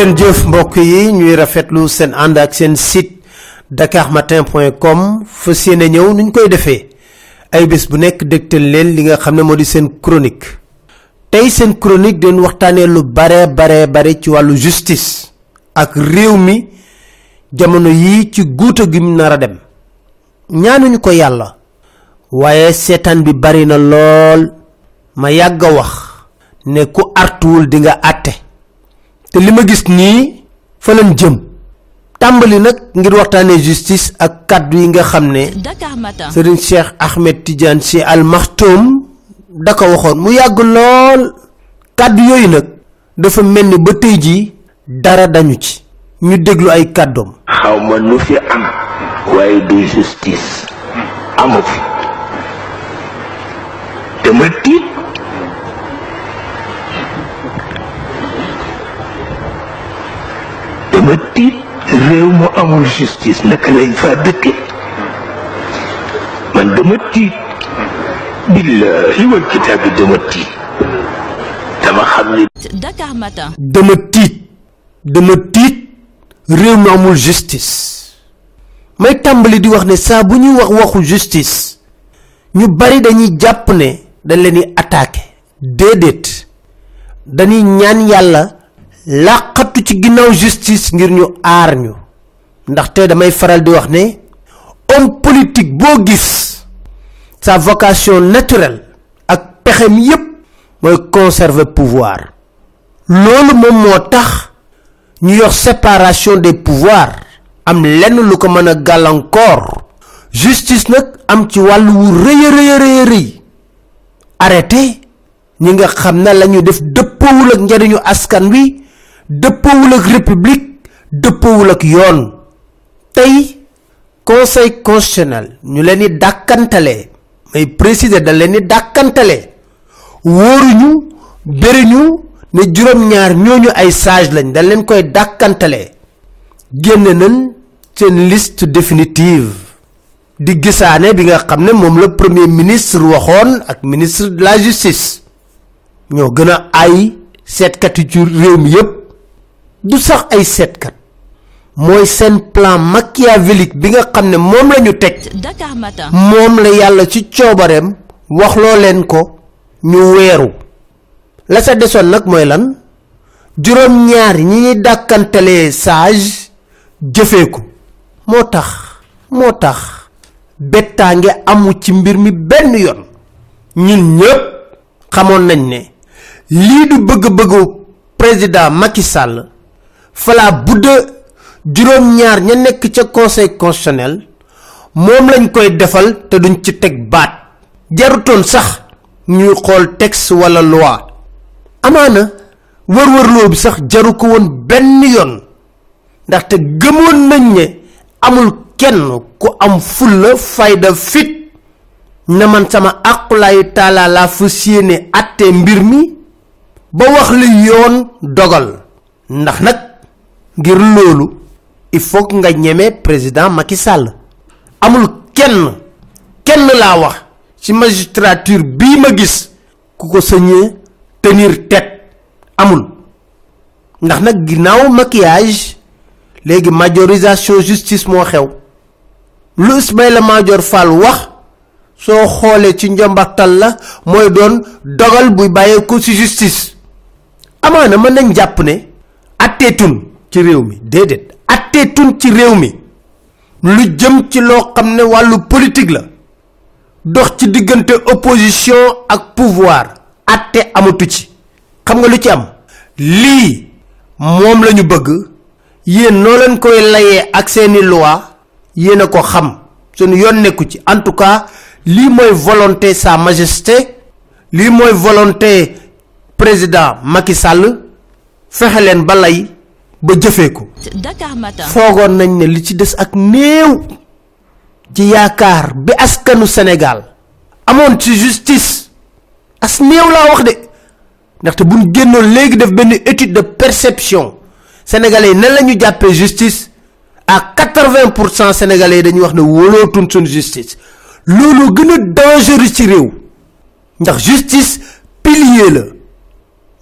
ngeen jëf mbokk yi ñuy rafetlu seen ànd ak seen site dakarmatin.com fas yéene ñëw nuñ koy defee. Ay bés bu nekk dégtal leen li nga xam ne moo di seen chronique. Tey seen chronique den waxtaanee lu bare bare bare ci wàllu justice ak réew mi jamono yii ci guuta gi mu dem. Ñaanuñu ko yàlla waaye seetaan bi bari na lool. Ma yàgg wax ne ku artuwul di nga te li ma gis nii fa lañ jëm. Tàmbali nag ngir waxtaanee justice ak kàddu yi nga xam ne Dakar Matin. Serigne Cheikh Ahmed Tidiane Sy Al Maktoum da ko waxoon. Mu yàgg lool. Kàddu yooyu nag dafa mel ni ba tey jii dara dañu ci. Ñu déglu ay kàddoom. Xaw ma nu fi am waaye du justice. Amu fi. Dama tiit dama tiit réew mu amul justice naka lañ fa dëkke? Man dama tiit. Billahi wal kitaabi dama tiit. Dama xam ni Dakar Matin. dama tiit. Dama tiit. Réew mi amul justice. May tàmbali di wax ne saa bu ñuy wax waxu justice ñu bari dañuy jàpp ne dañ leen di attaqué déedéet. Dañuy ñaan yàlla làqatu ci justice ngir ñu aar ñu. ndaxte damay faral di wax homme politique boo sa vocation naturelle ak pexem yépp mooy conserver pouvoir. loolu moom moo tax ñu yor séparation des pouvoirs am lenn lu ko mën justice nag am ci wàllu wu rëy rëy rëy dëppoowul ak république dëppoowul ak yoon. Tey conseil constitutionnel ñu leen di dàkkantale may préciser da leen di dàkkantale wóoruñu bëriñu ne juróom-ñaar ñooñu ay sage lañ dañ leen koy dàkkantale génne nañ seen liste définitive. Di gisaane bi nga xam ne moom la premier ministre waxoon ak ministre de la justice. Ñoo gën a ay seetkat yi ci réew mi yépp du sax ay seetkat. Mooy seen plan machiavélique bi nga xam ne moom la ñu teg. Dakar Matin. moom la yàlla ci coobareem waxloo leen ko ñu weeru. La sa desoon nag mooy lan? Juróom-ñaar ñi ñuy dàkkantalee sage jëfee ko. Moo tax moo tax bettaange amu ci mbir mi benn yoon. Ñun ñëpp xamoon nañ ne lii du bëgg-bëggu président Macky Sall fala budda juróom-ñaar ña nekk ca conseil constitutionnel moom lañ koy defal te duñ ci teg baat. Jarutoon sax ñuy xool texte wala loi. Amaana wër-wërloo bi sax jaru ko woon benn yoon. Ndaxte gëmoon nañ ne amul kenn ku am fulla fayda fit. Na man sama aqulaayu taala laa fas yéene àttee mbir mi ba wax li yoon dogal. Ndax nag ngir loolu il faut nga ñeme président Macky Sall. Amul kenn kenn laa wax ci magistrature bii ma gis ku ko sañee tenir tête. Amul. Ndax nag ginnaaw maquillage léegi majorisation justice moo xew. Lu Ismaïla Madior Fall wax soo xoolee ci njombaxtal la mooy doon dogal buy bàyyeeko ci justice. Amaana mën nañ jàpp ne atteetun ci réew mi. Déedéet. Atteetun ci réew mi. Lu jëm ci loo xam ne wàllu politique la. Dox ci diggante opposition ak pouvoir. Atte amatu ci. Xam nga lu ci am? Lii moom la ñu bëgg. Yéen noo leen koy layee ak seeni loi yéen a ko xam. Suñu yoon nekku ci. En tout cas lii mooy volonté sa majesté. Lii mooy volonté président Macky Sall. Fexe leen ba lay ba jëfee ko. Foogoon nañ ne li ci des ak néew ci yaakaar bi askanu Sénégal amoon ci justice as néew laa wax de. Ndaxte buñ génnoon léegi def benn étude de perception sénégalais nan la ñu jàppee justice? À 80 pour cent sénégalais dañuy wax ne wóolootuñ suñ justice. Loolu gën a dangereux ci réew. Ndax justice pilier la.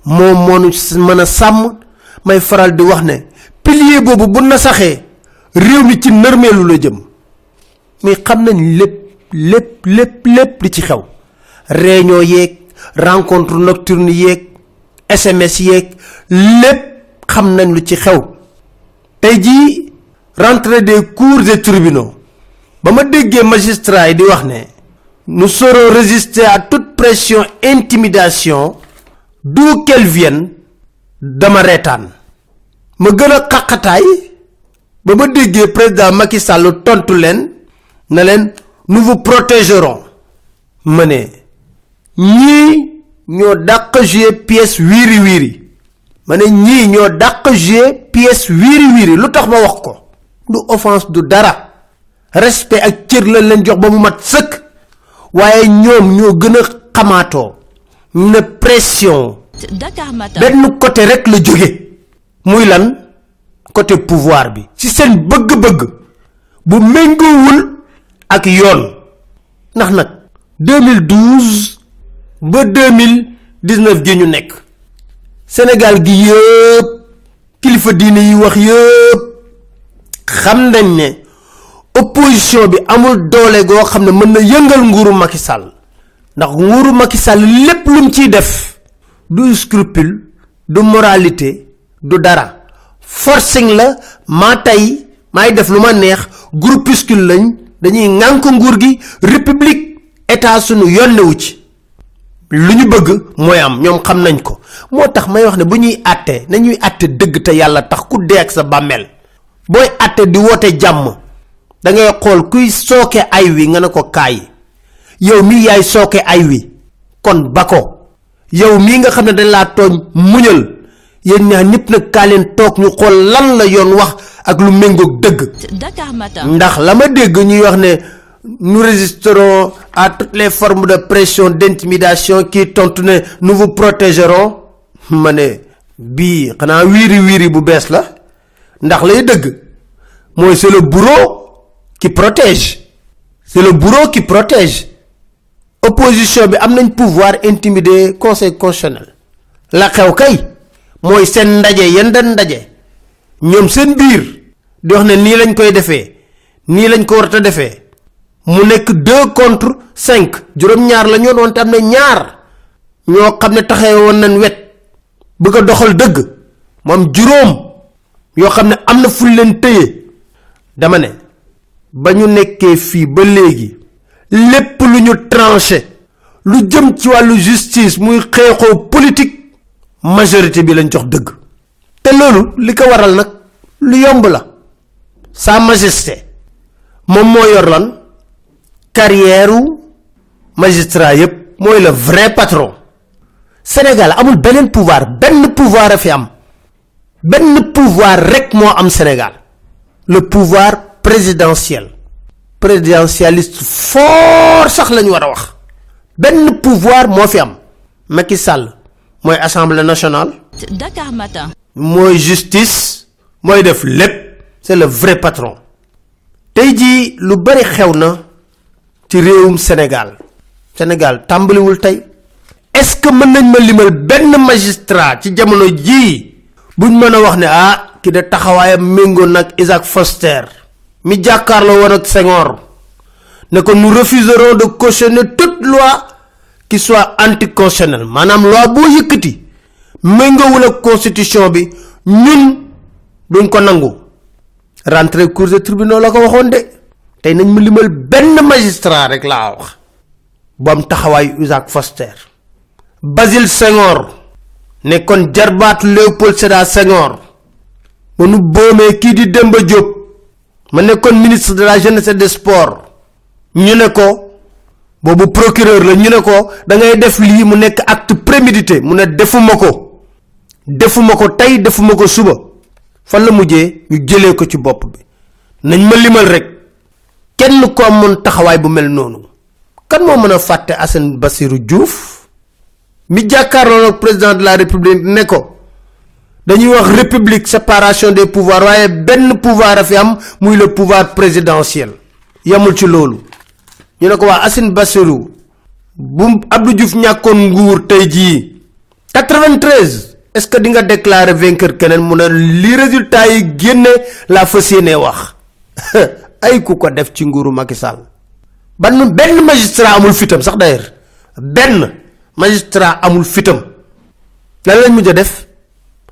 Moom moo nu mën a sàmm may faral di wax ne pilier boobu bu na saxee réew mi ci mais xam nañ lépp lépp lépp lépp li ci xew. réunion yeeg rencontre sms yeeg lépp xam nañ lu ci xew. tey jii des cours et tribunaux. ba ma déggee magistrat ne nous saurons résister à toute pression intimidation d'où qu'elle vienne dama reetaan ma gën a xaqataay ba ma déggee président Macky Sall tontu leen na leen nous vous protégerons. Ma ne ñii ñoo dàq jouer pièce wiiri wiiri ma ne ñii ñoo dàq jouer pièce wiiri wiiri lu tax ma wax ko? Du offense du dara. Respect ak cër la leen jox ba mu mat sëkk. Waaye ñoom ñoo gën a xamaatoo. Ne pression. Benn côté rek la jóge muy lan côté pouvoir bi. Ci seen bëgg-bëgg bu méngoowul ak yoon. Ndax nag 2012 ba 2019 gi ñu nekk. Sénégal gi yëpp kilifa diine yi wax yëpp xam nañ ne opposition bi amul doole goo xam ne mën na yëngal nguuru Macky Sall. Ndax nguuru ciy def du scrupule du moralité du dara. Forcing la maa tey maay def lu ma neex groupuscule lañ dañuy ŋànk nguur gi république état sunu yonnewu ci. Lu ñu bëgg mooy am ñoom xam nañ ko. Moo tax may wax ne bu ñuy àtte nañuy àtte dëgg te yàlla tax ku ak sa bàmmeel. Booy àtte di woote jàmm da ngay xool kuy sooke ay wi nga ne ko kaay. Yow mii yaay sooke ay wi kon ba ko. Yow mii nga xam ne dañ laa tooñ muñal yéen ñaar ñëpp nag kaa leen toog ñu xool lan la yoon wax ak lu méngoog dëgg. Ndax la ma dégg ñuy wax ne nous résisterons à toutes les formes de pression d'intimidation qui tontu ne nous vous protégerons. Ma ne bii xanaa wiiri wiiri bu bees la. Ndax lay dëgg? Mooy c'est le bourreau qui protège. C'est le bourreau qui protège. Opposition bi am nañ pouvoir intimider conseil constitutionnel. La xew kay? Mooy seen ndaje yan dañ ndaje. Ñoom seen biir di wax ne nii lañ koy defee nii lañ ko war a defee. Mu nekk deux contre cinq. La na ñaar ñoo xam ne taxee woon nañ wet bëgg a doxal dëgg. Mu am juróom yoo xam ne am na fuñ leen téye. Dama ne ba ñu nekkee ba lu ñu tranché lu jëm ci wàllu justice muy politique majorité bi lañ jox dëgg. te lu sa majesté moom moo yor lan? Magistrat yépp mooy le vrai patron. Sénégal amul beneen pouvoir benn pouvoir fi am. Pouvoir rek moo am Sénégal. Le pouvoir présidentiel. Présidentialiste fort sax lañu war wax. Benn pouvoir moo fi Macky Sall mooy assemblée nationale. Dakar Matin. mooy justice mooy def lépp c'est le vrai patron. Tey jii lu bari xew na ci réewum Sénégal. Sénégal tàmbaliwul tey. Est-ce que mën nañ ma limal benn magistrat ci jamono jii buñ mën a wax ne ah ki de taxawaayam méngoo nag Isaac Foster mi jàkkaarloo woon ak Senghor ne ko nous refuserons de cautionner toute loi qui soit anticonstitutionnelle maanaam loi boo yëkkati méngoowul ak constitution bi ñun duñ ko nangu. Rentrée cours de tribunal la ko waxoon de. Tey nañ ma limal benn magistrat rek laa wax. Bu am taxawaayu Isaac Foster. Basile Senghor. Nekkoon jarbaatu Léopold Sédar Senghor. Ba nu boomee kii di Demba Diop. Ma nekkoon ministre de la jeunesse et des sports. Ñu ne ko boobu procureur la ñu ne ko da ngay def lii mu nekk acte prémédité mu ne defuma ko. Defuma ko tey defuma ko suba. Fan la mujjee? Ñu jëlee ko ci bopp bi. Nañ ma limal rek. Kenn ko amoon taxawaay bu mel noonu. Kan moo mën a fàtte Assane Bassirou Diouf? Mi jàkkaarloo ak président de la république ne ko dañuy wax république séparation des pouvoirs waaye benn pouvoir a fi am muy le pouvoir présidentiel. Yamul ci loolu ñu ne ko waa Assane Bassirou bu Abdou Diouf ñàkkoon nguur tey jii 93 est ce que di nga déclarer vainqueur keneen mu ne li résultat yi génne wax. Ay ku ko def ci nguuru Macky Sall. Ban benn magistrat amul fitam sax d'ailleurs. Benn magistrat amul fitam. Lan lañ mujj def?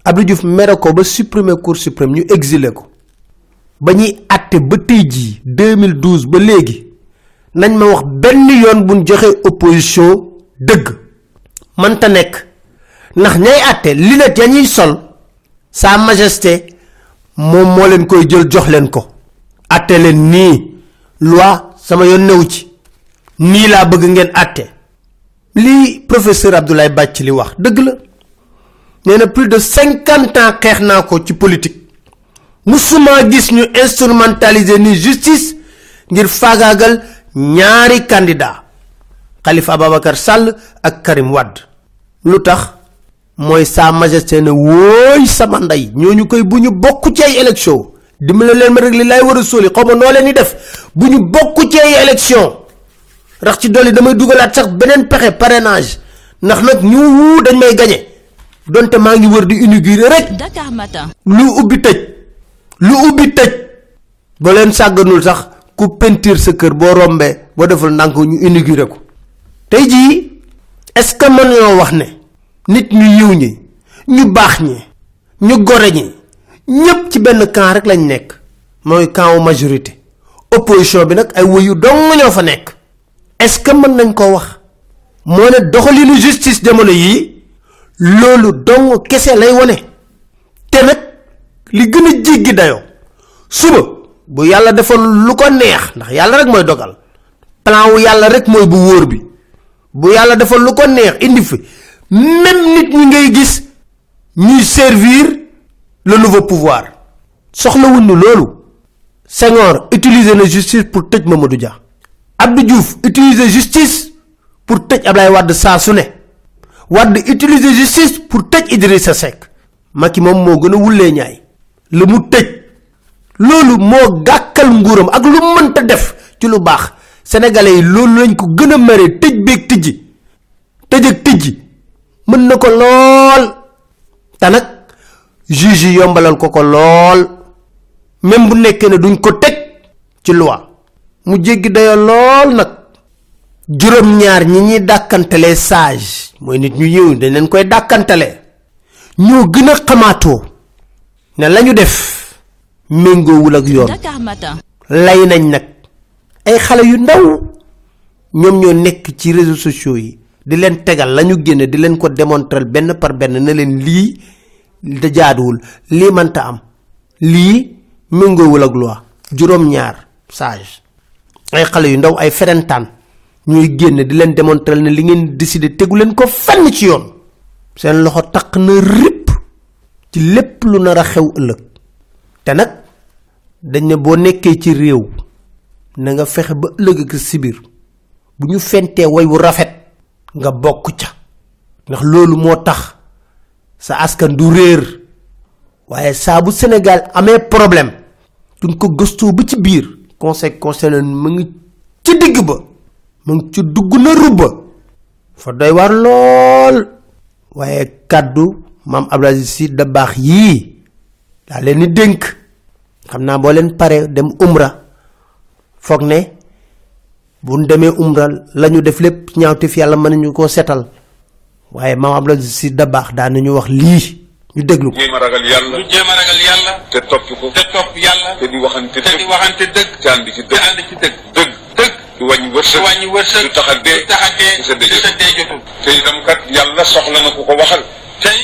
Abdou Diouf mere ko ba supprimer cour suprême ñu exiler ko. Ba ñuy atté ba tey jii 2012 ba léegi nañ ma wax benn yoon buñ joxe opposition dëgg. Mënta nekk. Ndax ñay atté lunette ya ñuy sol sa majesté moom moo leen koy jël jox leen ko. Loi sama yoon newu ci. Nii laa bëgg ngeen atté lii professeur Abdoulaye Bàcc li wax dëgg la. Nee plus de 50 ans xeex naa ko ci politique. Musuma gis ñu ni justice ngir faagaagal ñaari candidat Khalifa Ababacar Sall ak Karim Wade lu tax? Mooy sa majesté ne wooy sama ndey. Ñooñu koy bu ñu bokk ci ay élection. Dimbale leen ma rek li lay war a sóoli. Xaw ma noo leen di def. Bu ñu bokk ci ay élection. Rax ci dolli damay dugalaat sax beneen pexe parrainage. Ndax nag ñu wuu dañ may gañe donte maa ngi wër di inaugurer rek. Dakar Matin. lu ubbi tëj. Lu ubbi tëj. Ba leen sax ku peinture sa kër boo rombee boo deful ndànk ñu inauguré ko. Tey jii est ce que mën wax ne nit ñu yiw ñi ñu baax ñi ñu gore ñi ñépp ci benn camp rek lañ nekk? Mooy camp majorité. Opposition bi nag ay wuyu dong ñoo fa nekk. Est ce que mën nañ koo wax? Moo ne doxalinu justice jamono yii loolu dong kese lay wone. Te nag li gën a jéggi dayoo suba bu yàlla defoon lu ko neex ndax yàlla rek mooy dogal plan wu yàlla rek mooy bu wóor bi bu yàlla defoon lu ko neex indi fi même nit ñi ngay gis ñuy servir le nouveau pouvoir soxlawuñ ni loolu Senghor utiliser na justice pour tëj Mamadou Dia Abdou Diouf utiliser justice pour tëj Ablaye Wade saa su ne utiliser justice pour tëj Idrissa Seck Macky moom moo gën a wullee mu loolu moo gàkkal nguuram ak lu mënta def ci lu baax. Sénégalais yi loolu lañ ko gën a mere tëj tijji. Tëj ak tijji mën na ko lool. Te nag juge yombalal ko ko lool. Même bu nekkee ne duñ ko teg ci loi. Mu jéggi dayoo lool nag. Juróom-ñaar ñi ñuy dàkkantalee sage. Mooy nit ñu yëw dañ leen koy ñoo gën a xamaatoo ne lañu def méngoowul ak yoon. Lay nañ nag. Ay xale yu ndaw ñoom ñoo nekk ci réseaux sociaux yi di leen tegal lañu génne di leen ko démontrer benn par benn ne leen lii da jaaduwul lii mënta am lii méngoowul ak loi. Juróom-ñaar sage. Ay xale yu ndaw ay ferentaan ñuy génn di leen démontrer ne li ngeen décider tegu leen ko fenn ci yoon. Seen loxo taq na rip ci lépp lu nar a xew ëllëg te nag dañ ne boo nekkee ci réew na nga fexe ba ëllëg ak si biir bu ñu way wu rafet nga bokk ca. Ndax loolu moo tax sa askan du réer. Waaye saa bu Sénégal amee problème duñ ko gëstoo ba ci biir. Conseil constitutionnel mu ngi ci digg ba mu ngi ci dugg na rubba fa doy war lool. Abdou Aziz Sy Dabakh yii daa leen di dénk. Xam naa boo leen pare dem umra foog ne bu ñu demee umra la ñu def lépp ñaawte fi yàlla mën nañu koo setal. Waaye maam Abdou Aziz Sy Dabakh daan nañu wax lii ñu déglu ko. Jéem a ragal yàlla. Ñu jéem a ragal yàlla. Te topp ko. Te topp yàlla. Te di waxante te di dëgg. waxante dëgg. Te ànd ci te dëgg ànd ci dëgg. Dëgg. Dëgg. Du wàññi du wërsëg wàññi wërsëg. Du tax a dee. Du tax a dee. Te sa dee te sa dee jotul. Te itam kat yàlla soxla na ku ko waxal. Tey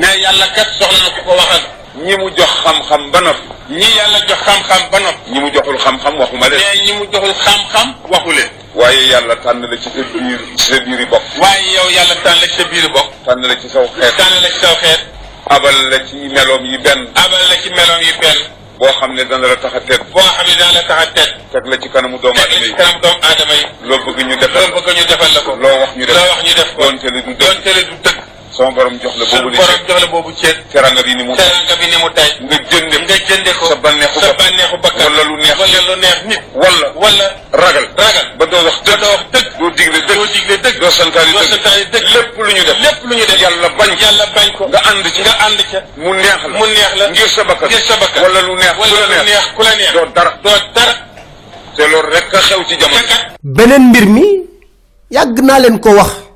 mais yàlla kat soxla na ku ko waxal ñi mu jox xam-xam ba noppi ñi yàlla jox xam-xam ba noppi ñi mu joxul xam-xam waxuma leen mais ñi mu joxul xam-xam waxu leen waaye yàlla tànn la ci sa biir sa biiri bopp waaye yow yàlla tànn la ci sa biir bokk tànn la ci saw xeet tànn la ci saw xeet abal la ci meloom yi benn abal la ci meloom yi benn boo xam ne dana la tax a tedd boo xam ne dana la tax a tedd teg la ci kanamu doomu teg aadama yi kanam doomu aadama yi loo bëgg ñu defal loo bëgg ñu defal la ko loo wax ñu def loo wax ñu def ko doonte li du dëgg sama borom jox la boobu li borom jox la boobu ceet teranga bi ni mu teranga bi ni mu tay nga jënde nga jënde ko. Sa bànneexu sa bànneexu bakkan. Wala lu neex. Wala lu neex nit. Wala. Wala. Ragal. Ragal. Ba doo wax ba dëgg doo wax dëgg. Doo digle dëgg. Doo digle dëgg. Doo santaani doo dëgg santaani dëgg. Lépp lu ñu def. Lépp lu ñu def. Yàlla bañ ko. Yàlla bañ ko. Nga ànd ci nga ànd ca. Mu neex la. Mu neex la. Ngir sa bakkan. Ngir sa bakkan. Wala lu neex. Wala lu neex. ku la neex. Doo dara. Doo dara. Te loolu rek a xew ci jamono. Beneen mbir mi yàgg naa leen ko wax.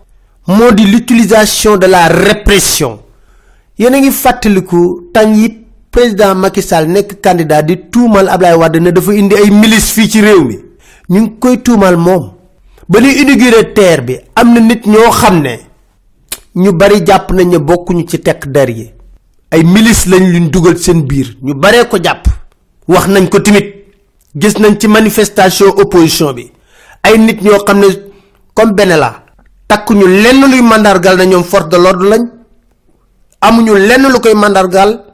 Moo di l'utilisation de la répression. Yéen a ngi fàttaliku tàng yi président Macky Sall candidat di tuumal Ablaye Wade ne dafa indi ay milice fii ci réew mi. Ñu ngi koy tuumal moom. Ba ñuy inauguré terre bi nit ñoo xam ñu bari jàpp nañ ne bokkuñu ci tekk der yi. Ay milice lañ luñ dugal seen biir. Ñu baree ko jàpp. Wax nañ ko timit gis nañ ci manifestation opposition bi. Ay nit ñoo xam comme takkuñu lenn luy mandargal na ñoom force de l'ordre lañ. Amuñu lenn lu koy mandargal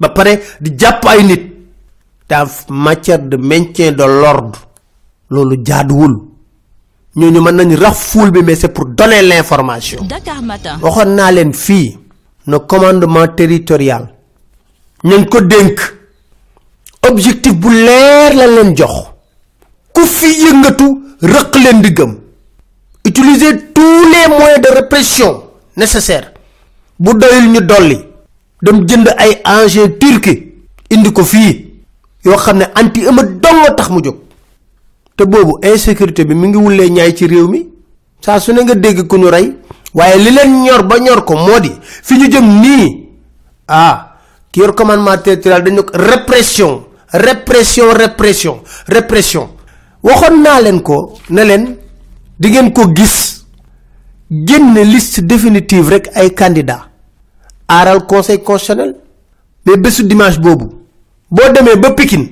ba pare di jàpp ay nit. En matière de maintien de l'ordre loolu jaaduwul. Ñooñu mën nañ rax foule bi mais c'est pour donner l'information. Dakar Matin. waxoon naa leen fii no commandement territorial ngi ko dénk. Objectif bu leer la leen jox. Ku fi yëngatu rëq leen utiliser tous les moyens de répression nécessaires bu doyul ñu dolli. dem jënd ay engins turki indi ko fii yoo xam ne anti ëma dong tax mu jóg. te boobu insécurité bi mi ngi wulee ñaay ci réew mi. saa su ne nga dégg ku ñu rey waaye li leen ñor ba ñor ko moo di fi ñu jëm nii ah ki yor commandement territorial dañu ko répression répression répression répression. waxoon naa leen ko ne leen di ngeen ko gis génn liste définitive rek ay candidat aaral conseil constitutionnel. Mais bésu dimanche boobu boo demee ba Pikine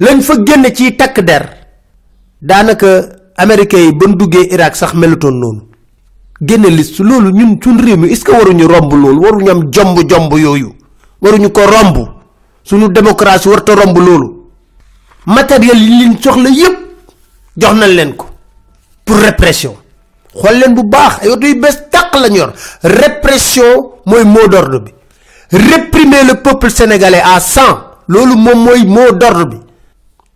lañ fa génn ci takk der. Daanaka américains yi ban duggee Irak sax melutoon noonu. Génne liste loolu ñun suñ réew mi est ce que waruñu romb loolu? Waruñu am jomb jomb yooyu. Waruñu ko romb. Suñu démocratie warta romb loolu. Matériel yi liñ soxla yépp jox nañ leen ko pour répression. Xool leen bu baax ay oto yu bees tàq lañ yor. Répression mooy mot d'ordre bi. Réprimer le peuple sénégalais à 100 loolu moom mooy mot d'ordre bi.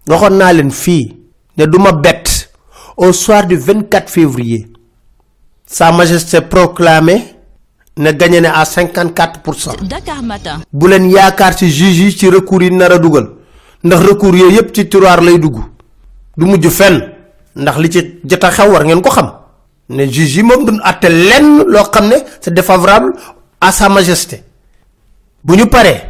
Waxoon naa leen fii ne duma bett. Au soir du 24 février sa majesté proclamé ne gagné ne à 54 Dakar Matin. bu leen yaakaar ci juge yi ci recours yi nar a dugal. Ndax recours yooyu yépp ci tiroir lay dugg. Du mujj fenn ndax li ci jot a xew war ngeen ko xam. Ne juge yi moom duñ àtte lenn loo xam ne c'est défavorable à sa majesté. Bu ñu paree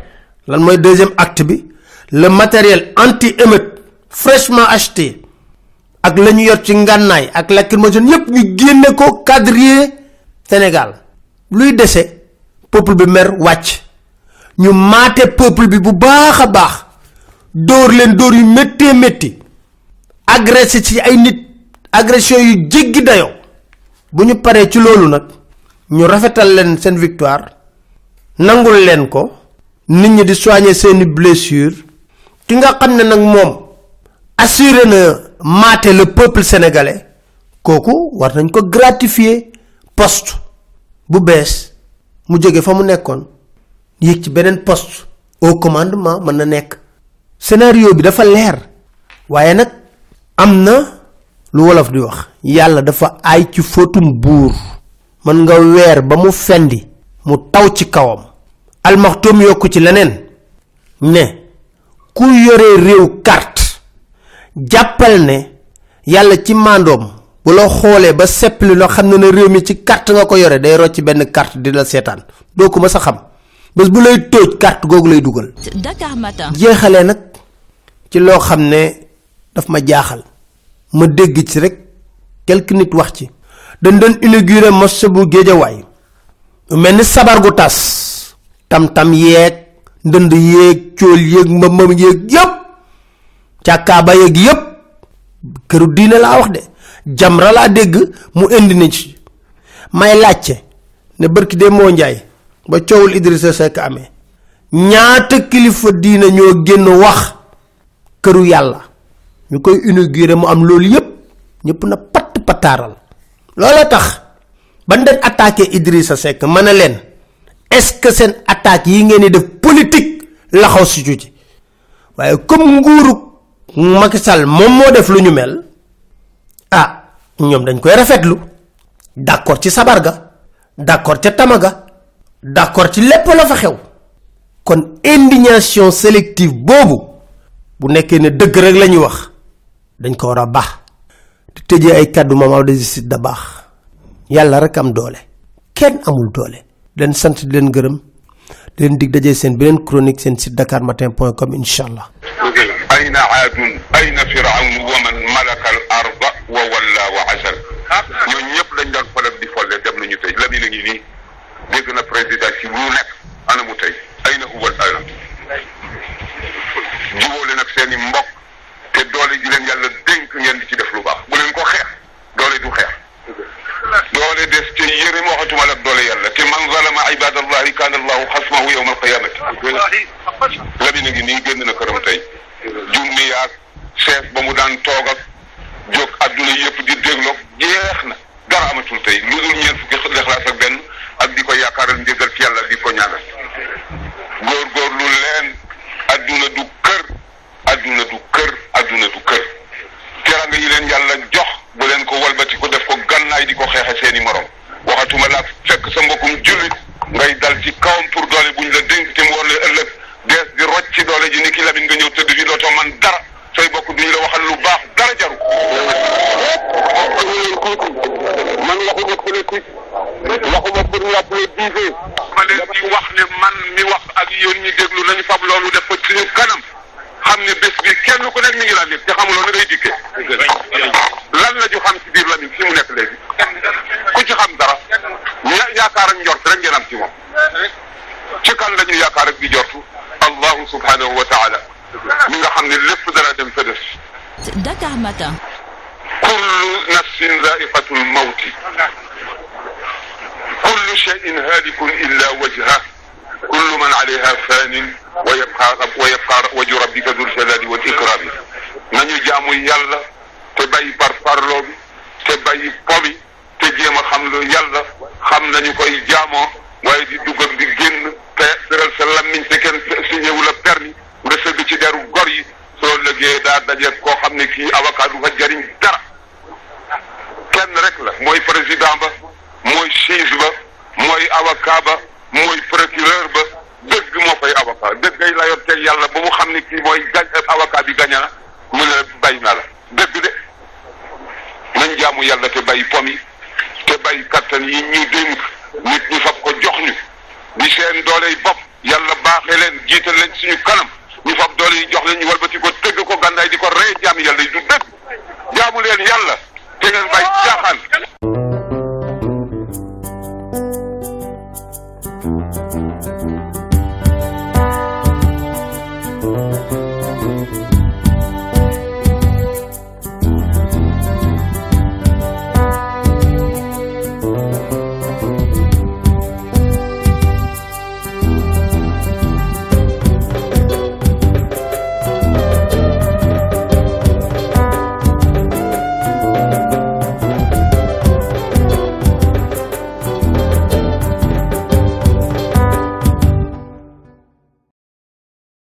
lan mooy deuxième acte bi? Le matériel anti émeute fraîchement acheté ak la ñu yor ci ngànnaay ak lacrymogène yépp ñu génne ko quadriller Sénégal. Luy dese peuple bi mer wàcc. Ñu maate peuple bi bu baax a baax. Dóor leen yu métti agressé ci ay nit. Agression yu jéggi dayoo bu ñu paree ci loolu nag ñu rafetal leen seen victoire nangul leen ko nit ñi di soigner seeni blessure ki nga xam ne nag moom na maate le peuple sénégalais kooku war nañ ko gratifier. Poste bu bees mu jóge fa mu nekkoon yéeg ci beneen poste. Au commandement na scénario bi dafa am na lu wolof di wax yàlla dafa aay ci fóotum buur. Mën nga weer ba mu fendi mu taw ci kawam. Almaxtoom yokku ci leneen ne ku yore réew carte jàppal ne yàlla ci mandoom bu la xoolee ba seppli loo xam ne ne réew mi ci carte nga ko yore day rocc benn carte di la seetaan. Doo ko ma sa xam. Bés bu lay tóoj carte googu lay dugal. Dakar Matin. jeexalee nag ci loo xam ne daf ma jaaxal. ma dégg ci rek quelque nit wax ci. dañ doon inauguré mosquée bu géejawaay mel ni sabar gu tas. tam-tam yeeg ndënd yeeg cool yeeg mbambam yeeg yépp. càkkaaba yeeg yépp. këru diine laa wax de. Jamra laa dégg mu indi na ci. may laajte ne barki de moo njaay ba coowul Idrissa Seck amee ñaata kilifa diine ñoo génn wax këru yàlla ñu koy inauguré mu am loolu yépp ñëpp na patt pataaral. Loola tax ban dañ attaqué Idrissa Seck ma ne leen est-ce que seen attaque yi ngeen di def politique laxaw si ci waaye comme nguuru Macky Sall moom moo def lu ñu mel ah ñoom dañ koy rafetlu. D'accord ci sabar ga d'accord ca tamaga d'accord ci lépp la fa xew. Kon indignation sélective boobu bu nekkee ne dëgg rek la ñuy wax dañ ko war a baax di tëjee ay kàddu maam Abdou Aziz Sy Dabakh yàlla rek am doole kenn amul doole leen sant di leen gërëm di leen dig dajee seen beneen chronique seen site dakarmatin.com incha allah أين عاد أين فرعون ومن ملك الأرض وولى وعزل ñooñu ñëpp dañ doon faral di folle dem nañu tey la mi na ngi nii dégg na président ci lu nekk ana mu tey ay na huwal ana jubóole nag seen i mbokk Ji ni ki lamin nga ñëw tëdd fi dootoo man dara. Say bokk duñ la waxal lu baax dara jaru man waxuma politique. Waxuma pour ñu applaudir ma leen di wax ne man mi wax ak yéen ñi déglu nañu fab loolu def ko suñu kanam. Xam ne bés bi kenn ku nekk mi ngi Lamine te xamuloo na ngay dikkee lan la ñu xam ci biir Lamine fi mu nekk léegi? Ku ci xam dara ya yaakaar ak njort rek ngeen am ci moom. Ci kan la ñu yaakaar ak di jortu الله سبحانه وتعالى. من حمد اللف ذا الأدم فدس. دكا متى كل نفس ذائقة الموت. كل شيء هالك إلا وجهه. كل من عليها فان ويبقى رب ويبقى وجه ربك ذو الجلال والإكرام. من يجام يلا تبي برفرلو تبي بوي تجيما خملو يلا خملا نيكو يجامو ويدي دوغم دي جن تسرل سلام من سكن. Kii avocat du fa jariñ dara. Kenn rek la. Mooy président ba mooy juge ba mooy avocat ba mooy procureur ba. Dëgg moo fay avocat. Dëggay la yor teg yàlla ba mu xam ne kii mooy gañ avocat bi gaña na mu ne bay na la. Dëgg de. Nañ jaamu yàlla te bay pom yi te bay kattan yi ñu dénk. Nit ñi fab ko jox ñu. Di seen dooley bopp. Yàlla baaxee leen jiital leen suñu kanam. Ñu fab doole yi jox leen ñu walbati ko yàlla. Te ngeen bàyyi caaxaan.